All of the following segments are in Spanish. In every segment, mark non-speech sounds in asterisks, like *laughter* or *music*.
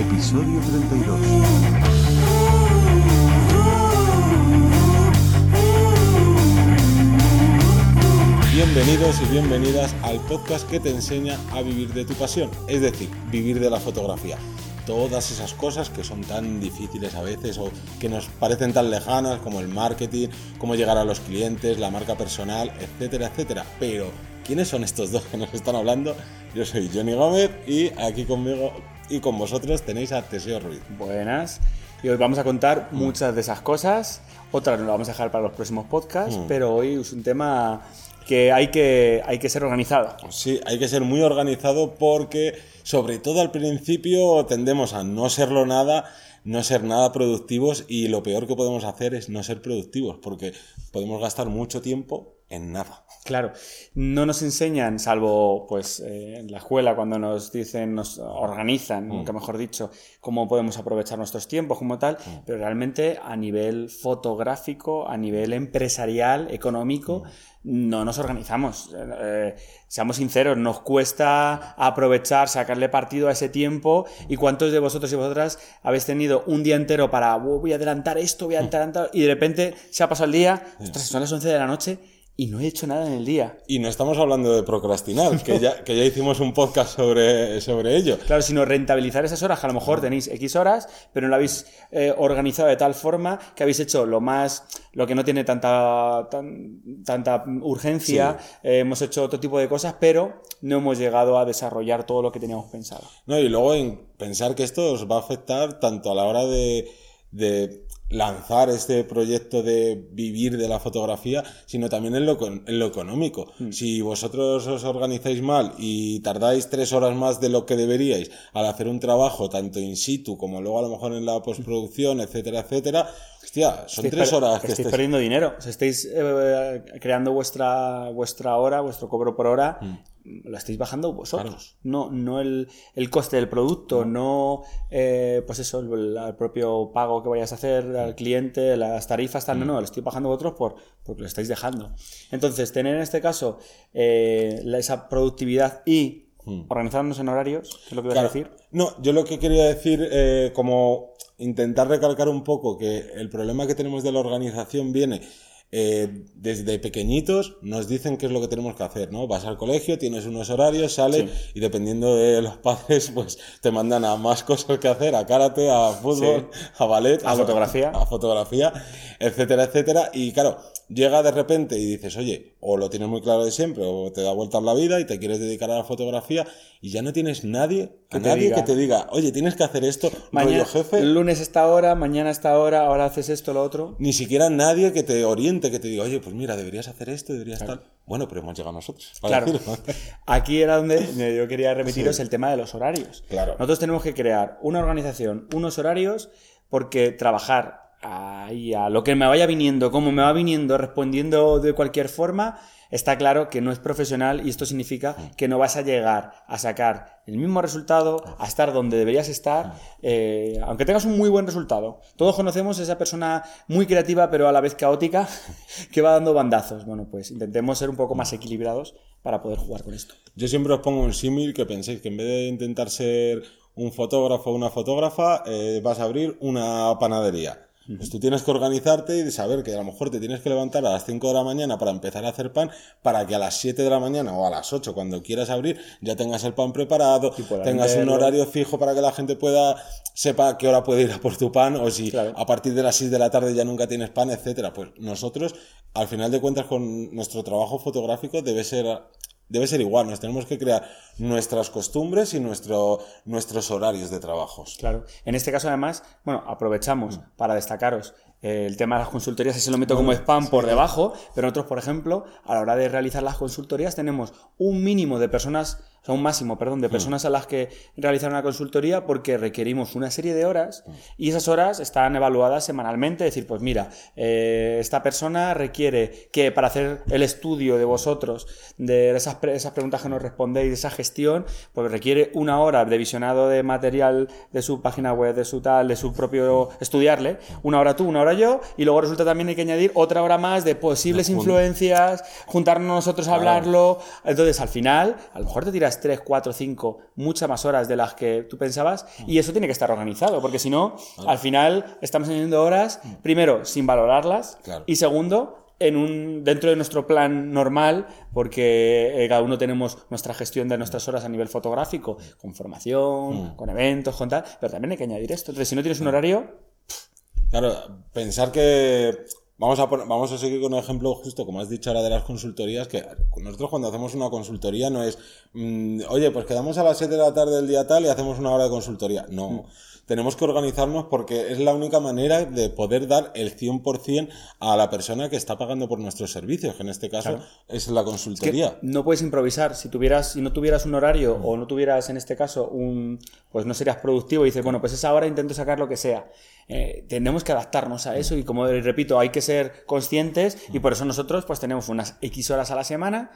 episodio 32. Bienvenidos y bienvenidas al podcast que te enseña a vivir de tu pasión, es decir, vivir de la fotografía. Todas esas cosas que son tan difíciles a veces o que nos parecen tan lejanas como el marketing, cómo llegar a los clientes, la marca personal, etcétera, etcétera. Pero, ¿quiénes son estos dos que nos están hablando? Yo soy Johnny Gómez y aquí conmigo y con vosotros tenéis a Teseo Ruiz. Buenas. Y hoy vamos a contar muchas de esas cosas. Otras nos las vamos a dejar para los próximos podcasts, Mm. pero hoy es un tema que hay que, hay que ser organizado. Sí, hay que ser muy organizado porque, sobre todo al principio, tendemos a no serlo nada, no ser nada productivos y lo peor que podemos hacer es no ser productivos porque podemos gastar mucho tiempo en nada. Claro, no nos enseñan, salvo pues eh, en la escuela cuando nos dicen, nos organizan, Mm. nunca mejor dicho, cómo podemos aprovechar nuestros tiempos como tal, Mm. pero realmente a nivel fotográfico, a nivel empresarial, económico, Mm. no nos organizamos. Eh, seamos sinceros, nos cuesta aprovechar, sacarle partido a ese tiempo. ¿Y cuántos de vosotros y vosotras habéis tenido un día entero para "Oh, voy a adelantar esto, voy a adelantar, y de repente se ha pasado el día, ostras, son las 11 de la noche y no he hecho nada en el día? Y no estamos hablando de procrastinar, que, ya, que ya hicimos un podcast sobre, sobre ello. Claro, sino rentabilizar esas horas, que a lo mejor tenéis X horas, pero no lo habéis eh, organizado de tal forma que habéis hecho lo más, lo que no tiene tanta, tan- tanta urgencia, eh, hemos hecho otro tipo de cosas, pero no hemos llegado a desarrollar todo lo que teníamos pensado. No, y luego en pensar que esto os va a afectar tanto a la hora de, de lanzar este proyecto de vivir de la fotografía, sino también en lo, en lo económico. Si vosotros os organizáis mal y tardáis tres horas más de lo que deberíais al hacer un trabajo tanto in situ como luego a lo mejor en la postproducción, etcétera, etcétera, hostia, son Estáis tres horas que estáis estáis... perdiendo dinero. O sea, estáis eh, creando vuestra, vuestra hora, vuestro cobro por hora, lo estáis bajando vosotros. No, no el, el coste del producto, no, eh, pues eso, el, el propio pago que vayas a hacer al cliente, las tarifas, tal, no, no, lo estoy bajando vosotros por, porque lo estáis dejando. Entonces, tener en este caso eh, la- esa productividad y organizarnos en horarios, que es lo que ibas a decir. No, yo lo que quería decir, eh, como intentar recalcar un poco que el problema que tenemos de la organización viene eh, desde pequeñitos, nos dicen qué es lo que tenemos que hacer, ¿no? Vas al colegio, tienes unos horarios, sales y dependiendo de los *laughs* padres, pues te mandan a más cosas que hacer, a karate, a fútbol, a ballet, A fotografía. a fotografía, etcétera, etcétera. Y claro, llega de repente y dices, oye, o lo tienes muy claro de siempre, o te da vueltas la vida y te quieres dedicar a la fotografía y ya no tienes nadie, a Que te nadie diga. que te diga, oye, tienes que hacer esto, Mañana, rollo jefe. el lunes esta hora, mañana esta hora, ahora haces esto, lo otro. Ni siquiera nadie que te oriente, que te diga, oye, pues mira, deberías hacer esto, deberías tal. Bueno, pero hemos llegado nosotros. Claro. decirlo. *laughs* Aquí era donde yo quería remitiros el tema de los horarios. Claro. Nosotros tenemos que crear una organización, unos horarios, porque trabajar ahí a lo que me vaya viniendo, como me va viniendo, respondiendo de cualquier forma, está claro que no es profesional y esto significa que no vas a llegar a sacar el mismo resultado, a estar donde deberías estar, eh, aunque tengas un muy buen resultado. Todos conocemos a esa persona muy creativa pero a la vez caótica *laughs* que va dando bandazos. Bueno, pues intentemos ser un poco más equilibrados para poder jugar con esto. Yo siempre os pongo un símil que penséis que en vez de intentar ser un fotógrafo o una fotógrafa, eh, vas a abrir una panadería. Pues tú tienes que organizarte y saber que a lo mejor te tienes que levantar a las 5 de la mañana para empezar a hacer pan, para que a las 7 de la mañana o a las 8, cuando quieras abrir, ya tengas el pan preparado, tengas un horario fijo para que la gente pueda, sepa qué hora puede ir a por tu pan, o si Claro. a partir de las 6 de la tarde ya nunca tienes pan, etcétera. Pues nosotros, al final de cuentas, con nuestro trabajo fotográfico debe ser debe ser igual. Nos tenemos que crear nuestras costumbres y nuestro, nuestros horarios de trabajos. Claro. En este caso, además, bueno, aprovechamos para destacaros eh, el tema de las consultorías, ese lo meto como spam por debajo, pero nosotros, por ejemplo, a la hora de realizar las consultorías tenemos un mínimo de personas, o sea, un máximo, perdón, de personas a las que realizar una consultoría porque requerimos una serie de horas y esas horas están evaluadas semanalmente, es decir, pues mira, eh, esta persona requiere que para hacer el estudio de vosotros, de esas, pre- esas preguntas que nos respondéis, de esa gestión, pues requiere una hora de visionado de material de su página web, de su tal, de su propio estudiarle, una hora tú, una hora yo, y luego resulta también hay que añadir otra hora más de posibles influencias, juntarnos nosotros a hablarlo. Entonces, al final, a lo mejor te tiras estudias 3, 4, 5, muchas más horas de las que tú pensabas y eso tiene que estar organizado, porque si no, al final estamos añadiendo horas, primero, sin valorarlas Claro. y segundo, en un, dentro de nuestro plan normal, porque eh, cada uno tenemos nuestra gestión de nuestras horas a nivel fotográfico, con formación, con eventos, con tal, pero también hay que añadir esto. Entonces, si no tienes un horario, Claro, pensar que vamos a pon- vamos a seguir con un ejemplo justo como has dicho ahora de las consultorías que nosotros cuando hacemos una consultoría no es mm, oye pues quedamos a las 7 de la tarde del día tal y hacemos una hora de consultoría no tenemos que organizarnos porque es la única manera de poder dar el 100% a la persona que está pagando por nuestros servicios, que en este caso es la que consultoría. no puedes improvisar. Si tuvieras, si no tuvieras un horario o no tuvieras en este caso un, pues no serías productivo y dices, bueno, pues esa hora intento sacar lo que sea. Eh, tenemos que adaptarnos a eso y como repito, hay que ser conscientes y por eso nosotros pues tenemos unas X horas a la semana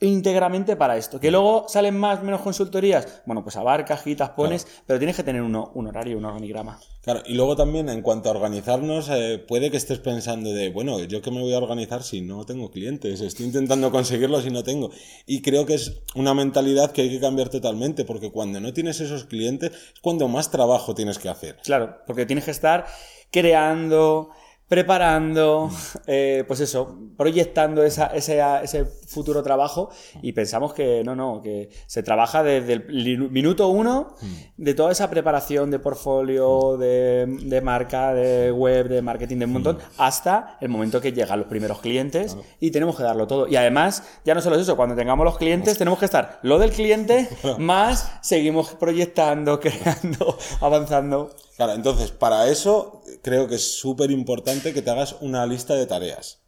íntegramente para esto. Que luego salen más, menos consultorías, bueno, pues abarcas, quitas, pones, pero tienes que tener uno, un horario, un organigrama. Claro, y luego también en cuanto a organizarnos, eh, puede que estés pensando de, bueno, ¿yo qué me voy a organizar si no tengo clientes? Estoy intentando *laughs* conseguirlos y no tengo. Y creo que es una mentalidad que hay que cambiar totalmente, porque cuando no tienes esos clientes es cuando más trabajo tienes que hacer. Claro, porque tienes que estar creando, preparando, *laughs* eh, pues eso, proyectando esa- ese, ese futuro trabajo y pensamos que no, no, que se trabaja desde el minuto uno de toda esa preparación de portfolio, de, de marca, de web, de marketing, de un montón, hasta el momento que llegan los primeros clientes y tenemos que darlo todo. Y además, ya no solo es eso, cuando tengamos los clientes tenemos que estar lo del cliente *laughs* más seguimos proyectando, *laughs* creando, avanzando. Claro, entonces, para eso creo que es súper importante que te hagas una lista de tareas.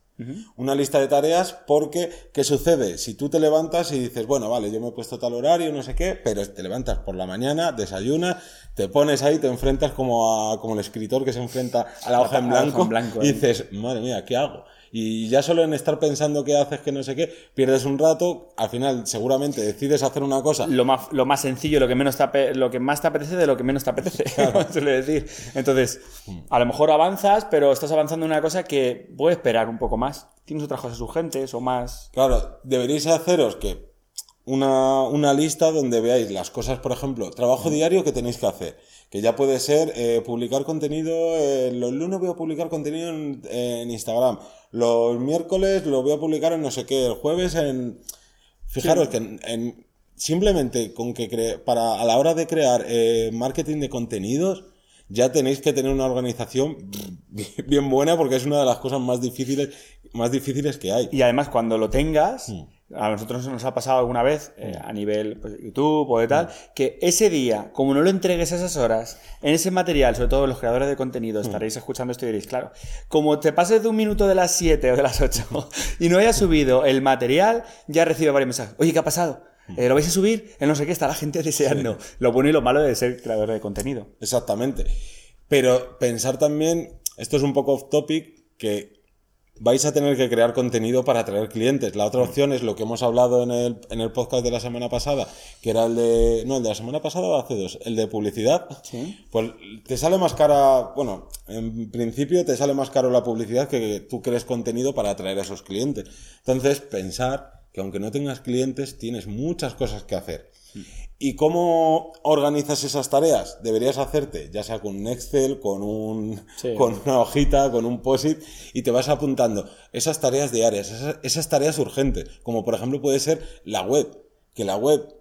Una lista de tareas porque, ¿qué sucede? Si tú te levantas y dices, bueno, vale, yo me he puesto tal horario, no sé qué, pero te levantas por la mañana, desayunas, te pones ahí, te enfrentas como, a, como el escritor que se enfrenta a la *laughs* hoja en blanco, en blanco, y ahí. dices, madre mía, ¿qué hago? Y ya solo en estar pensando qué haces, que no sé qué, pierdes un rato, al final seguramente decides hacer una cosa Lo más, lo más sencillo, lo que, menos te lo que más te apetece de lo que menos te apetece, *laughs* *laughs* suele decir. Entonces, a lo mejor avanzas, pero estás avanzando en una cosa que puede esperar un poco más. Tienes otras cosas urgentes o más. Claro, deberíais haceros que una, una lista donde veáis las cosas, por ejemplo, trabajo diario que tenéis que hacer. Que ya puede ser eh, publicar contenido, eh, los lunes voy a publicar contenido en, en Instagram, los miércoles lo voy a publicar en no sé qué, el jueves en... Fijaros que en, en- simplemente con que cre- para a la hora de crear eh, marketing de contenidos ya tenéis que tener una organización *laughs* bien buena porque es una de las cosas más difíciles más difíciles que hay. Y además, cuando lo tengas, Mm. A nosotros nos ha pasado alguna vez eh, a nivel pues, YouTube o de tal, que ese día, como no lo entregues a esas horas, en ese material, sobre todo los creadores de contenido, estaréis escuchando esto y diréis, claro, como te pases de un minuto de las 7 o de las 8 *laughs* y no hayas subido el material, ya recibe varios mensajes. Oye, ¿qué ha pasado? Eh, ¿Lo vais a subir? El no sé qué, está la gente *laughs* deseando. Lo bueno y lo malo de ser creador de contenido. Exactamente. Pero pensar también, esto es un poco off topic, que vais a tener que crear contenido para atraer clientes. La otra opción es lo que hemos hablado en el, en el podcast de la semana pasada, que era el de... No, el de la semana pasada o hace dos, el de publicidad. Sí. Pues te sale más cara, bueno, en principio te sale más caro la publicidad que tú crees contenido para atraer a esos clientes. Entonces, pensar que aunque no tengas clientes, tienes muchas cosas que hacer. ¿Y cómo organizas esas tareas? Deberías hacerte, ya sea con un Excel, con, un, Sí. con una hojita, con un POSIT, y te vas apuntando esas tareas diarias, esas, esas tareas urgentes, como por ejemplo puede ser la web, que la web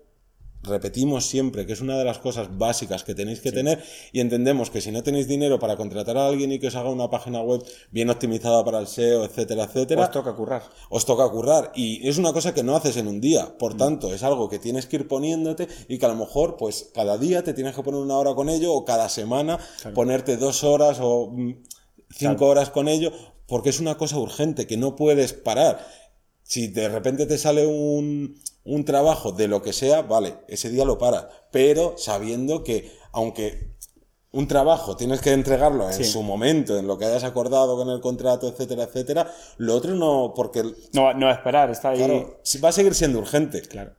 repetimos siempre que es una de las cosas básicas que tenéis que tener y entendemos que si no tenéis dinero para contratar a alguien y que os haga una página web bien optimizada para el SEO, etcétera, etcétera, Os toca currar. os toca currar. Y es una cosa que no haces en un día, por tanto es algo que tienes que ir poniéndote y que a lo mejor pues cada día te tienes que poner una hora con ello o cada semana ponerte dos horas o mm, cinco horas con ello porque es una cosa urgente que no puedes parar. Si de repente te sale un, un trabajo de lo que sea, vale, ese día lo paras, pero sabiendo que aunque un trabajo tienes que entregarlo en Sí. su momento, en lo que hayas acordado con el contrato, etcétera, etcétera, lo otro no, porque No, no va a esperar, está ahí. claro, va a seguir siendo urgente. Claro.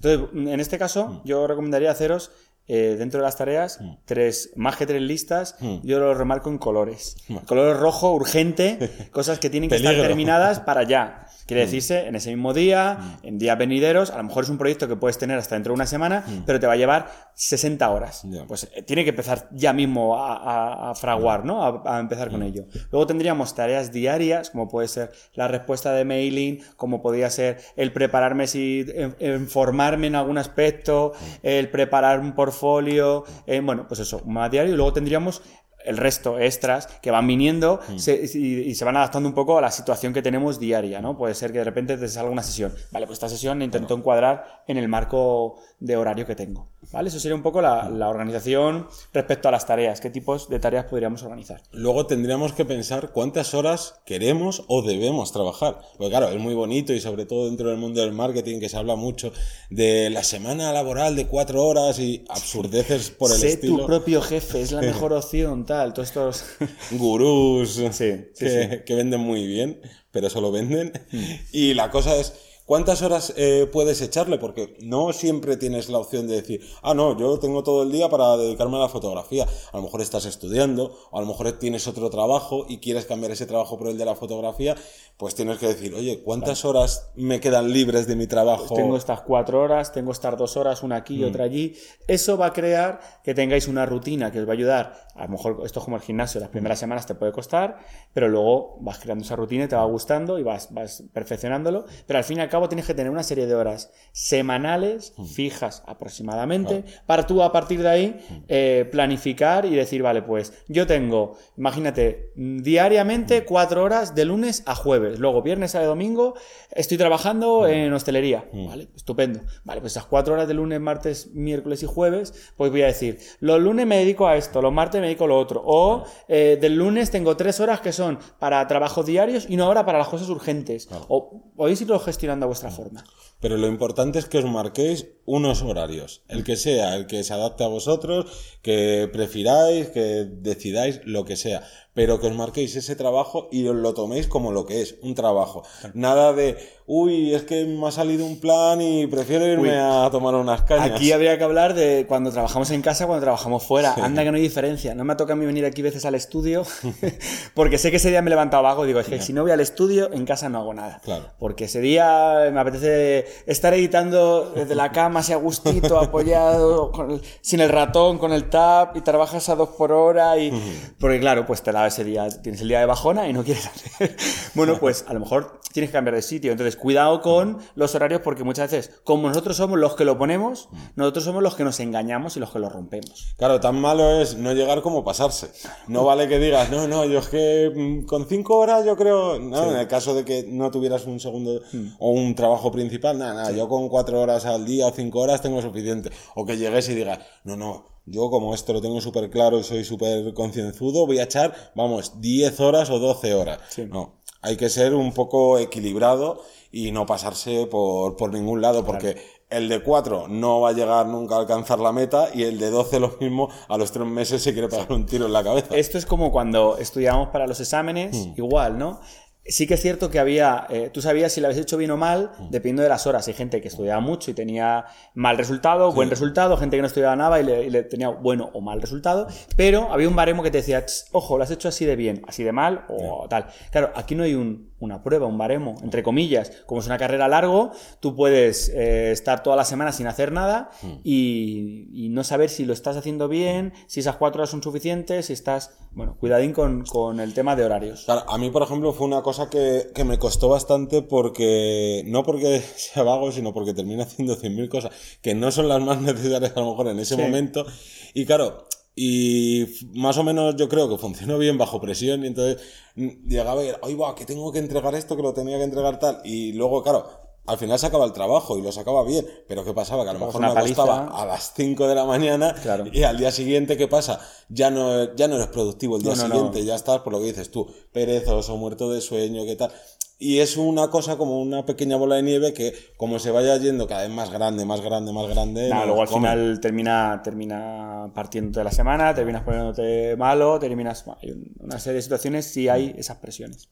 Entonces, en este caso, yo recomendaría haceros eh, dentro de las tareas tres, más que tres listas, yo lo remarco en colores. Color rojo, urgente, *laughs* cosas que tienen que estar terminadas para allá. Quiere decirse, en ese mismo día, en días venideros, a lo mejor es un proyecto que puedes tener hasta dentro de una semana, pero te va a llevar 60 horas. Pues eh, tiene que empezar ya mismo a, fraguar, ¿no? A, empezar con ello. Luego tendríamos tareas diarias, como puede ser la respuesta de mailing, como podría ser el prepararme si, informarme en algún aspecto, el preparar un portfolio, eh, bueno, pues eso, más diario. Y luego tendríamos el resto extras que van viniendo mm. y, se van adaptando un poco a la situación que tenemos diaria, ¿no? Puede ser que de repente te salga una sesión. Vale, pues esta sesión intento encuadrar en el marco de horario que tengo. ¿Vale? Eso sería un poco la, organización respecto a las tareas. ¿Qué tipos de tareas podríamos organizar? Luego tendríamos que pensar cuántas horas queremos o debemos trabajar. Porque claro, es muy bonito y sobre todo dentro del mundo del marketing que se habla mucho de la semana laboral de cuatro horas y absurdeces por el sé tu propio jefe, es la mejor opción, tal. Todos estos *laughs* gurús que, que, venden muy bien, pero solo venden. Mm. Y la cosa es ¿Cuántas horas eh, puedes echarle? Porque no siempre tienes la opción de decir, ah, no, yo tengo todo el día para dedicarme a la fotografía. A lo mejor estás estudiando, o a lo mejor tienes otro trabajo y quieres cambiar ese trabajo por el de la fotografía, pues tienes que decir, oye, ¿cuántas horas me quedan libres de mi trabajo? Pues tengo estas cuatro horas, tengo estas dos horas, una aquí y mm. otra allí. Eso va a crear que tengáis una rutina que os va a ayudar. A lo mejor esto es como el gimnasio, las primeras semanas te puede costar, pero luego vas creando esa rutina y te va gustando y vas, vas perfeccionándolo. Pero al fin y al cabo tienes que tener una serie de horas semanales, mm. fijas aproximadamente, para tú a partir de ahí mm. eh, planificar y decir, vale, pues yo tengo, imagínate, diariamente mm. cuatro horas de lunes a jueves, luego viernes a domingo estoy trabajando en hostelería, ¿vale? Estupendo. Vale, pues esas cuatro horas de lunes, martes, miércoles y jueves, pues voy a decir, los lunes me dedico a esto, los martes me dedico a lo otro, o eh, del lunes tengo tres horas que son para trabajos diarios y una hora para las cosas urgentes, o podéis irlo gestionando vuestra forma. Pero lo importante es que os marquéis unos horarios, el que sea, el que se adapte a vosotros, que prefiráis, que decidáis lo que sea, pero que os marquéis ese trabajo y os lo toméis como lo que es, un trabajo. Nada de, uy, es que me ha salido un plan y prefiero irme a tomar unas cañas. Aquí habría que hablar de cuando trabajamos en casa, cuando trabajamos fuera. Anda que no hay diferencia. No me ha tocado a mí venir aquí veces al estudio, *laughs* porque sé que ese día me he levantado vago. Digo, es que si no voy al estudio, en casa no hago nada. Claro. Porque ese día me apetece estar editando desde la cama, así a gustito, *laughs* apoyado, sin el ratón, con el tab, y trabajas a dos por hora. y Porque claro, pues te la ese día, tienes el día de bajona y no quieres *laughs* hacer. bueno, pues a lo mejor tienes que cambiar de sitio. Entonces, cuidado con los horarios porque muchas veces, como nosotros somos los que lo ponemos, nosotros somos los que nos engañamos y los que lo rompemos. Claro, tan malo es no llegar como pasarse. No vale que digas, no, no, yo es que mm, con cinco horas yo creo, no, en el caso de que no tuvieras un segundo hmm. o un trabajo principal, nada, nada, yo con cuatro horas al día o cinco horas tengo suficiente. O que llegues y digas, no, no, yo, como esto lo tengo súper claro y soy súper concienzudo, voy a echar, vamos, 10 horas o 12 horas. No, hay que ser un poco equilibrado y no pasarse por, por ningún lado, porque el de 4 no va a llegar nunca a alcanzar la meta y el de 12 lo mismo, a los 3 meses se quiere pegar un tiro en la cabeza. Esto es como cuando estudiamos para los exámenes, hmm. igual, ¿no? Sí que es cierto que había, eh, tú sabías si lo habías hecho bien o mal, mm. dependiendo de las horas. Hay gente que estudiaba mucho y tenía mal resultado, buen resultado, gente que no estudiaba nada y le, tenía bueno o mal resultado, pero había un baremo que te decía, ojo, lo has hecho así de bien, así de mal o tal. Claro, aquí no hay un, una prueba, un baremo, entre comillas. Como es una carrera largo, tú puedes eh, estar toda la semana sin hacer nada mm. y, no saber si lo estás haciendo bien, si esas cuatro horas son suficientes, si estás, bueno, cuidadín con, con el tema de horarios. Claro, a mí, por ejemplo, fue una cosa que, que, me costó bastante porque, no porque *laughs* sea vago, sino porque termino haciendo 100.000 cosas que no son las más necesarias a lo mejor en ese momento. Y claro, y más o menos yo creo que funcionó bien bajo presión y entonces llegaba y era, ay va, que tengo que entregar esto, que lo tenía que entregar tal. Y luego, claro, al final sacaba el trabajo y lo sacaba bien, pero ¿qué pasaba? Que a lo mejor me acostaba a las 5 de la mañana y al día siguiente, ¿qué pasa? Ya no, ya no eres productivo el día siguiente, ya estás por lo que dices tú, perezoso, muerto de sueño, ¿qué tal? Y es una cosa como una pequeña bola de nieve que, como se vaya yendo cada vez más grande, más grande, más grande. luego al final termina, termina partiéndote de la semana, terminas poniéndote malo, terminas. Hay una serie de situaciones si hay esas presiones.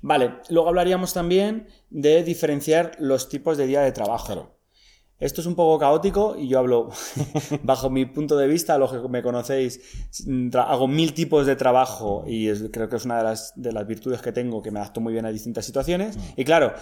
Vale, luego hablaríamos también de diferenciar los tipos de día de trabajo. Esto es un poco caótico y yo hablo *laughs* bajo mi punto de vista, los que me conocéis, hago mil tipos de trabajo y creo que es una de las, de las virtudes que tengo, que me adapto muy bien a distintas situaciones. Mm. Y claro,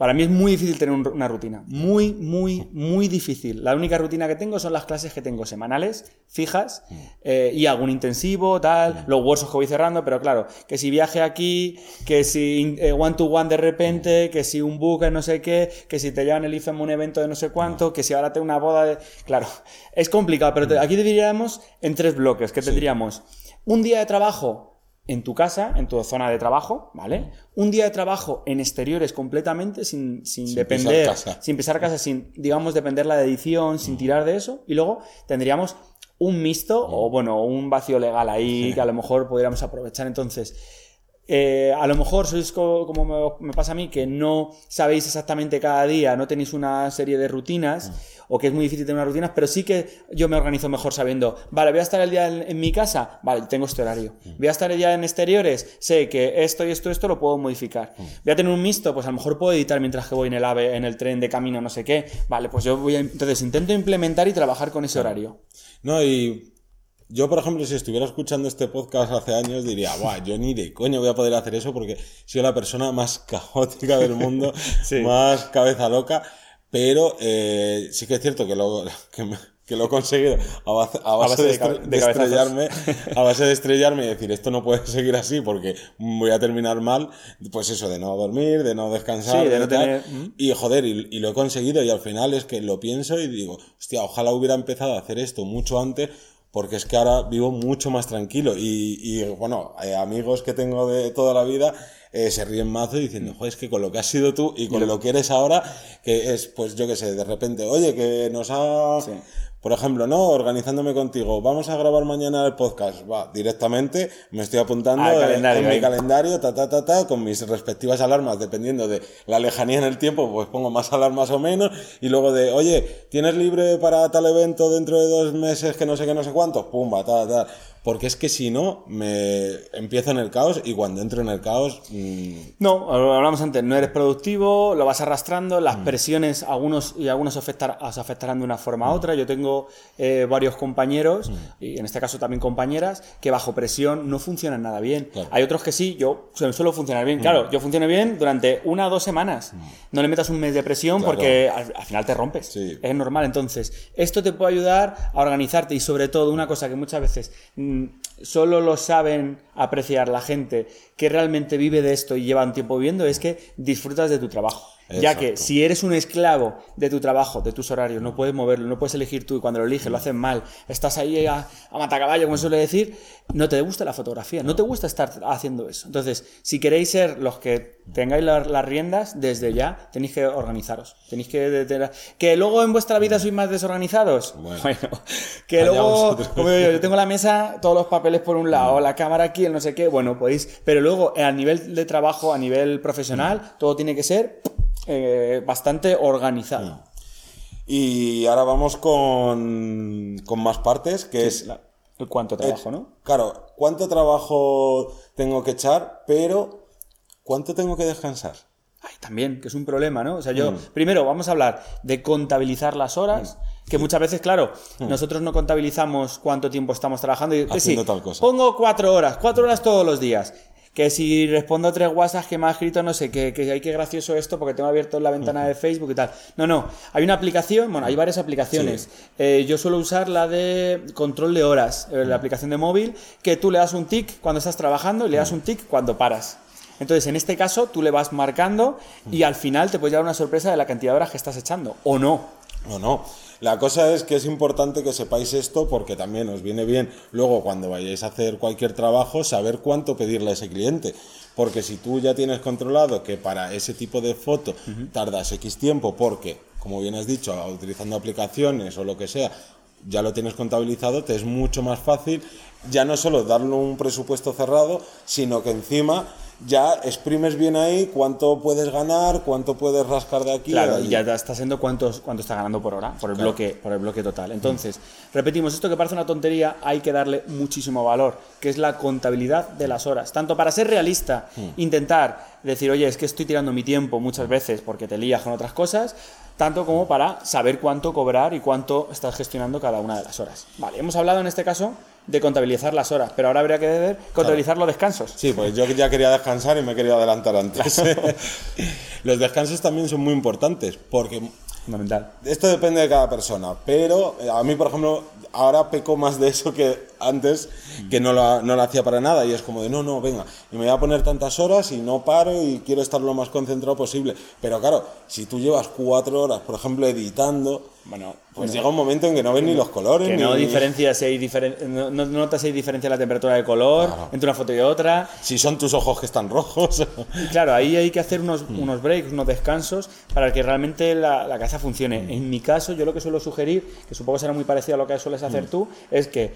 Para mí es muy difícil tener un- una rutina. Muy, muy, muy difícil. La única rutina que tengo son las clases que tengo semanales, fijas, eh, y algún intensivo, tal, los workshops que voy cerrando, pero claro, que si viaje aquí, que si eh, one to one de repente, que si un en no sé qué, que si te llevan el IFEM un evento de no sé cuánto, que si ahora tengo una boda de... Claro, es complicado, pero te- aquí dividiríamos en tres bloques, que tendríamos un día de trabajo en tu casa, en tu zona de trabajo, ¿vale? Un día de trabajo en exteriores completamente, sin, sin, Sin depender, pisar casa. sin pisar casa, sin, digamos, depender la de edición, sin tirar de eso. Y luego tendríamos un mixto o, bueno, un vacío legal ahí que a lo mejor podríamos aprovechar. Entonces, eh, a lo mejor sois co- como me, me pasa a mí, que no sabéis exactamente cada día, no tenéis una serie de rutinas, o que es muy difícil tener unas rutinas, pero sí que yo me organizo mejor sabiendo, vale, voy a estar el día en, en mi casa, vale, tengo este horario. Voy a estar el día en exteriores, sé que esto y esto, esto lo puedo modificar. Voy a tener un mixto, pues a lo mejor puedo editar mientras que voy en el AVE, en el tren de camino, no sé qué. Vale, pues yo voy a, entonces intento implementar y trabajar con ese horario. No, y yo, por ejemplo, si estuviera escuchando este podcast hace años, diría, Buah, yo ni de coño voy a poder hacer eso porque soy la persona más *laughs* caótica del mundo, *laughs* Sí. más cabeza loca, pero eh, sí que es cierto que lo, *laughs* que, me- que lo he conseguido a base, a base base de, estrellarme, a base de estrellarme y decir, esto no puede seguir así porque voy a terminar mal, pues eso, de no dormir, de no descansar, Sí, de no tener-. Y joder, y, y lo he conseguido y al final es que lo pienso y digo, hostia, ojalá hubiera empezado a hacer esto mucho antes porque es que ahora vivo mucho más tranquilo y, y, bueno, eh, amigos que tengo de toda la vida eh, se ríen mazo diciendo, joder, es que con lo que has sido tú y con lo que eres ahora, que es, pues yo qué sé, de repente, oye, que nos ha... Sí. Por ejemplo, no, organizándome contigo, vamos a grabar mañana el podcast. Va, directamente me estoy apuntando calendario, en mi calendario, ta, ta, ta, ta, con mis respectivas alarmas, dependiendo de la lejanía en el tiempo, pues pongo más alarmas o menos. Y luego de, oye, ¿tienes libre para tal evento dentro de dos meses que no sé qué, no sé cuánto? Pumba, tal, tal. Porque es que si no, me empiezo en el caos y cuando entro en el caos, mm, No, lo hablamos antes, no eres productivo, lo vas arrastrando, Mm. las presiones, algunos y algunos afectar- os afectarán de una forma Mm. a otra. Yo tengo eh, varios compañeros, y en este caso también compañeras, que bajo presión no funcionan nada bien. Claro. Mm. Hay otros que sí, yo su- suelo funcionar bien. Claro, yo funciono bien durante una o dos semanas. No le metas un mes de presión Claro. porque al, al final te rompes. Sí. Es normal. Entonces, esto te puede ayudar a organizarte y sobre todo una cosa que muchas veces mm, solo lo saben apreciar la gente que realmente vive de esto y lleva un tiempo viviendo es que disfrutas de tu trabajo. Ya que si eres un esclavo de tu trabajo, de tus horarios, no puedes moverlo, no puedes elegir tú y cuando lo eliges lo haces mal, estás ahí a, a matacaballo, como suele decir, no te gusta la fotografía, no te gusta estar haciendo eso. Entonces, si queréis ser los que tengáis la- las riendas, desde ya tenéis que organizaros. Tenéis que... de- de- que luego en vuestra vida sois más desorganizados. Bueno. *laughs* que luego, como yo, yo tengo la mesa, todos los papeles por un lado, la cámara aquí, el no sé qué, bueno, podéis... Pero luego, a nivel de trabajo, a nivel profesional, todo tiene que ser eh, bastante organizado. Y ahora vamos con, con más partes, que es... La- el cuánto trabajo, ¿no? Claro, ¿cuánto trabajo tengo que echar? Pero, ¿cuánto tengo que descansar? Ay, también, que es un problema, ¿no? O sea, yo, primero vamos a hablar de contabilizar las horas, que muchas veces, claro, nosotros no contabilizamos cuánto tiempo estamos trabajando. Y, que sí, tal cosa. Pongo cuatro horas, cuatro horas todos los días. Que si respondo tres WhatsApp que me ha escrito, no sé, que, que hay que gracioso esto porque tengo abierto la ventana de Facebook y tal. No, no. Hay una aplicación, bueno, hay varias aplicaciones. Eh, yo suelo usar la de control de horas, eh, la aplicación de móvil, que tú le das un tic cuando estás trabajando y le das un tic cuando paras. Entonces, en este caso, tú le vas marcando y al final te puede llevar una sorpresa de la cantidad de horas que estás echando. O no. No, no. La cosa es que es importante que sepáis esto porque también os viene bien luego cuando vayáis a hacer cualquier trabajo saber cuánto pedirle a ese cliente. Porque si tú ya tienes controlado que para ese tipo de foto tardas X tiempo porque, como bien has dicho, utilizando aplicaciones o lo que sea, ya lo tienes contabilizado, te es mucho más fácil ya no solo darle un presupuesto cerrado, sino que encima ya exprimes bien ahí cuánto puedes ganar, cuánto puedes rascar de aquí. Claro, y ya está siendo cuántos, cuánto está ganando por hora, por el, Claro. bloque, por el bloque total. Entonces, repetimos, esto que parece una tontería, hay que darle muchísimo valor, que es la contabilidad de las horas. Tanto para ser realista, intentar decir, oye, es que estoy tirando mi tiempo muchas veces porque te lías con otras cosas, tanto como para saber cuánto cobrar y cuánto estás gestionando cada una de las horas. Vale, hemos hablado en este caso de contabilizar las horas, pero ahora habría que ver contabilizar los descansos. Sí, pues yo ya quería descansar y me he querido adelantar antes. *laughs* los descansos también son muy importantes porque Fundamental. esto depende de cada persona, pero eh, a mí, por ejemplo, ahora peco más de eso que antes, que no lo, no lo hacía para nada. Y es como de, no, no, venga, y me voy a poner tantas horas y no paro y quiero estar lo más concentrado posible. Pero claro, si tú llevas cuatro horas, por ejemplo, editando, Bueno, pues llega un momento en que no ven ni los colores. que ni... no diferencias si hay diferen- no, no notas si hay diferencia en la temperatura de color entre una foto y otra. Si son tus ojos que están rojos. Y claro, ahí hay que hacer unos, unos breaks, unos descansos para que realmente la, la cabeza funcione. En mi caso, yo lo que suelo sugerir, que supongo será muy parecido a lo que sueles hacer tú, es que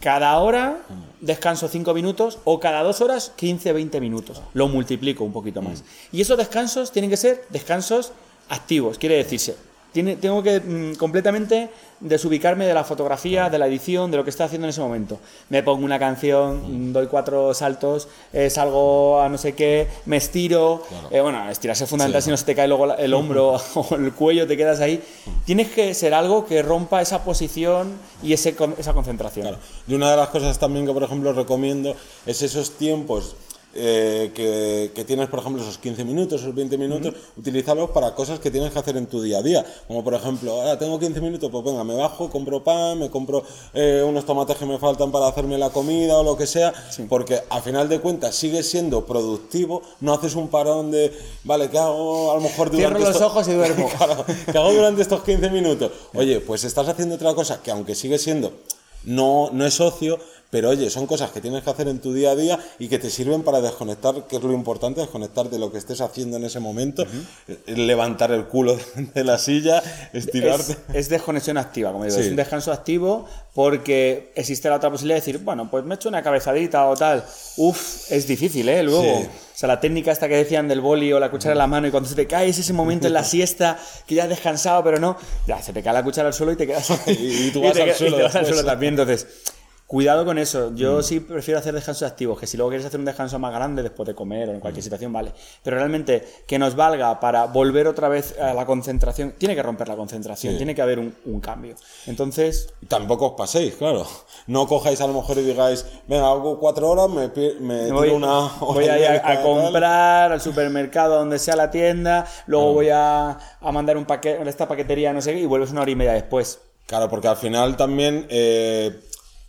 cada hora descanso 5 minutos o cada dos horas 15, 20 minutos. Lo multiplico un poquito más. Y esos descansos tienen que ser descansos activos, quiere decirse. Tiene, tengo que mm, completamente desubicarme de la fotografía, de la edición, de lo que estoy haciendo en ese momento. Me pongo una canción, mm, doy cuatro saltos, eh, salgo a no sé qué, me estiro. Eh, bueno, estirarse es fundamental, Sí. si no se te cae luego el hombro *laughs* *laughs* o el cuello, te quedas ahí. Tienes que ser algo que rompa esa posición y ese, esa concentración. Claro. Y una de las cosas también que, por ejemplo, recomiendo es esos tiempos eh, que, que tienes, por ejemplo, esos 15 minutos, esos 20 minutos, utilizarlos para cosas que tienes que hacer en tu día a día. Como, por ejemplo, ahora tengo 15 minutos, pues venga, me bajo, compro pan, me compro eh, unos tomates que me faltan para hacerme la comida o lo que sea, porque a final de cuentas sigues siendo productivo, no haces un parón de, vale, ¿qué hago a lo mejor durante Cierro los ojos y duermo. *laughs* Claro, ¿qué hago durante estos 15 minutos? Oye, pues estás haciendo otra cosa que aunque sigue siendo, no, no es ocio, pero oye, son cosas que tienes que hacer en tu día a día y que te sirven para desconectar, que es lo importante, desconectar de lo que estés haciendo en ese momento, eh, levantar el culo *laughs* de la silla, estirarte. Es, es desconexión activa, como digo, Sí. es un descanso activo porque existe la otra posibilidad de decir, bueno, pues me echo una cabezadita o tal. Uf, es difícil, ¿eh? Luego, Sí. o sea, la técnica esta que decían del boli o la cuchara en la mano y cuando se te cae es ese momento en la *laughs* siesta que ya has descansado, pero no, ya se te cae la cuchara al suelo y te quedas *laughs* Y- y tú vas te al suelo te vas al suelo también, entonces... Cuidado con eso. Yo Mm. sí prefiero hacer descansos activos, que si luego quieres hacer un descanso más grande después de comer o en Mm. cualquier situación, vale. Pero realmente que nos valga para volver otra vez a la concentración, tiene que romper la concentración, Sí. tiene que haber un, un cambio. Entonces, Tampoco os paséis, claro. No cojáis a lo mejor y digáis, venga, hago cuatro horas, me, me tiro voy, una voy hora a y ir a, a comprar al supermercado, donde sea la tienda, luego voy a, a mandar un paquete, esta paquetería, no sé qué, y vuelves una hora y media después. Claro, porque al final también eh,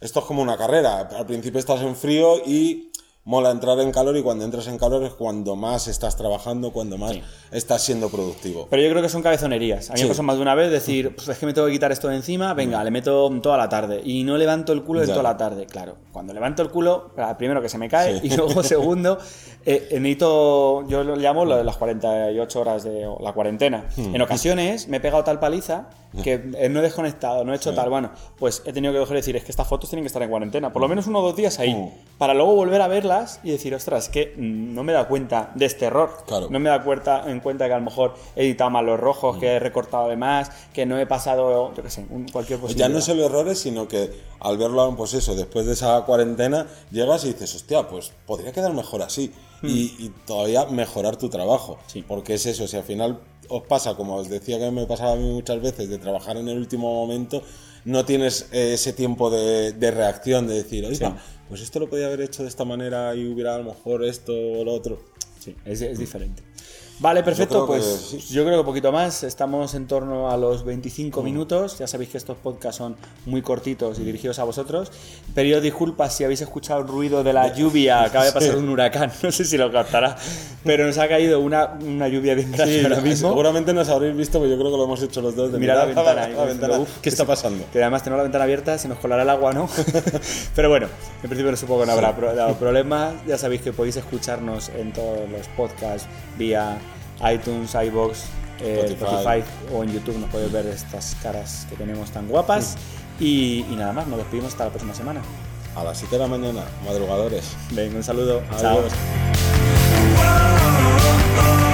esto es como una carrera. Al principio estás en frío y mola entrar en calor y cuando entras en calor es cuando más estás trabajando, cuando más estás siendo productivo. Pero yo creo que son cabezonerías. A mí Sí. me pasó más de una vez decir, pues es que me tengo que quitar esto de encima, venga, le meto toda la tarde. Y no levanto el culo de toda la tarde. Claro, cuando levanto el culo, primero que se me cae Sí. y *laughs* luego segundo, eh, necesito, yo lo llamo lo de las 48 horas de la cuarentena. Hmm. En ocasiones me he pegado tal paliza *laughs* que eh, no he desconectado, no he hecho tal. Bueno, pues he tenido que coger y decir, es que estas fotos tienen que estar en cuarentena, por lo menos uno o dos días ahí, Mm. para luego volver a verlas y decir, ostras, que mm, no me he dado cuenta de este error. Claro. No me he dado cuenta, en cuenta que a lo mejor he editado mal los rojos, que he recortado de más, que no he pasado, yo qué sé, un- cualquier posibilidad. ya no solo errores, sino que al verlo, pues eso, después de esa cuarentena, llegas y dices, hostia, pues podría quedar mejor así. Y, y todavía mejorar tu trabajo. Sí. Porque es eso, si al final os pasa, como os decía que me pasaba a mí muchas veces, de trabajar en el último momento, no tienes eh, ese tiempo de, de reacción, de decir, oiga, pues esto lo podía haber hecho de esta manera y hubiera a lo mejor esto o lo otro. Sí, es, es diferente. Vale, perfecto, que pues sí. yo creo que un poquito más. Estamos en torno a los 25 minutos. Ya sabéis que estos podcasts son muy cortitos y dirigidos a vosotros. Pedido disculpas si habéis escuchado el ruido de la lluvia. Acaba de pasar un huracán, *laughs* no sé si lo captará. Pero nos ha caído una, una lluvia bien grande Sí, ahora *laughs* mismo. seguramente nos habréis visto, pero yo creo que lo hemos hecho los dos. De Mira la ventana ahí, *laughs* la ventana. uf, ¿Qué está pasando? Que además tenemos la ventana abierta, se nos colará el agua, ¿no? Pero bueno, en principio no supongo que no habrá problemas. Ya sabéis que podéis escucharnos en todos los podcasts vía iTunes, iBox, eh, Spotify. O en YouTube nos puedes ver estas caras que tenemos tan guapas. Mm. Y, nada más, nos despedimos hasta la próxima semana. A las 7 de la mañana, madrugadores. Venga, un saludo. Adiós. Chao.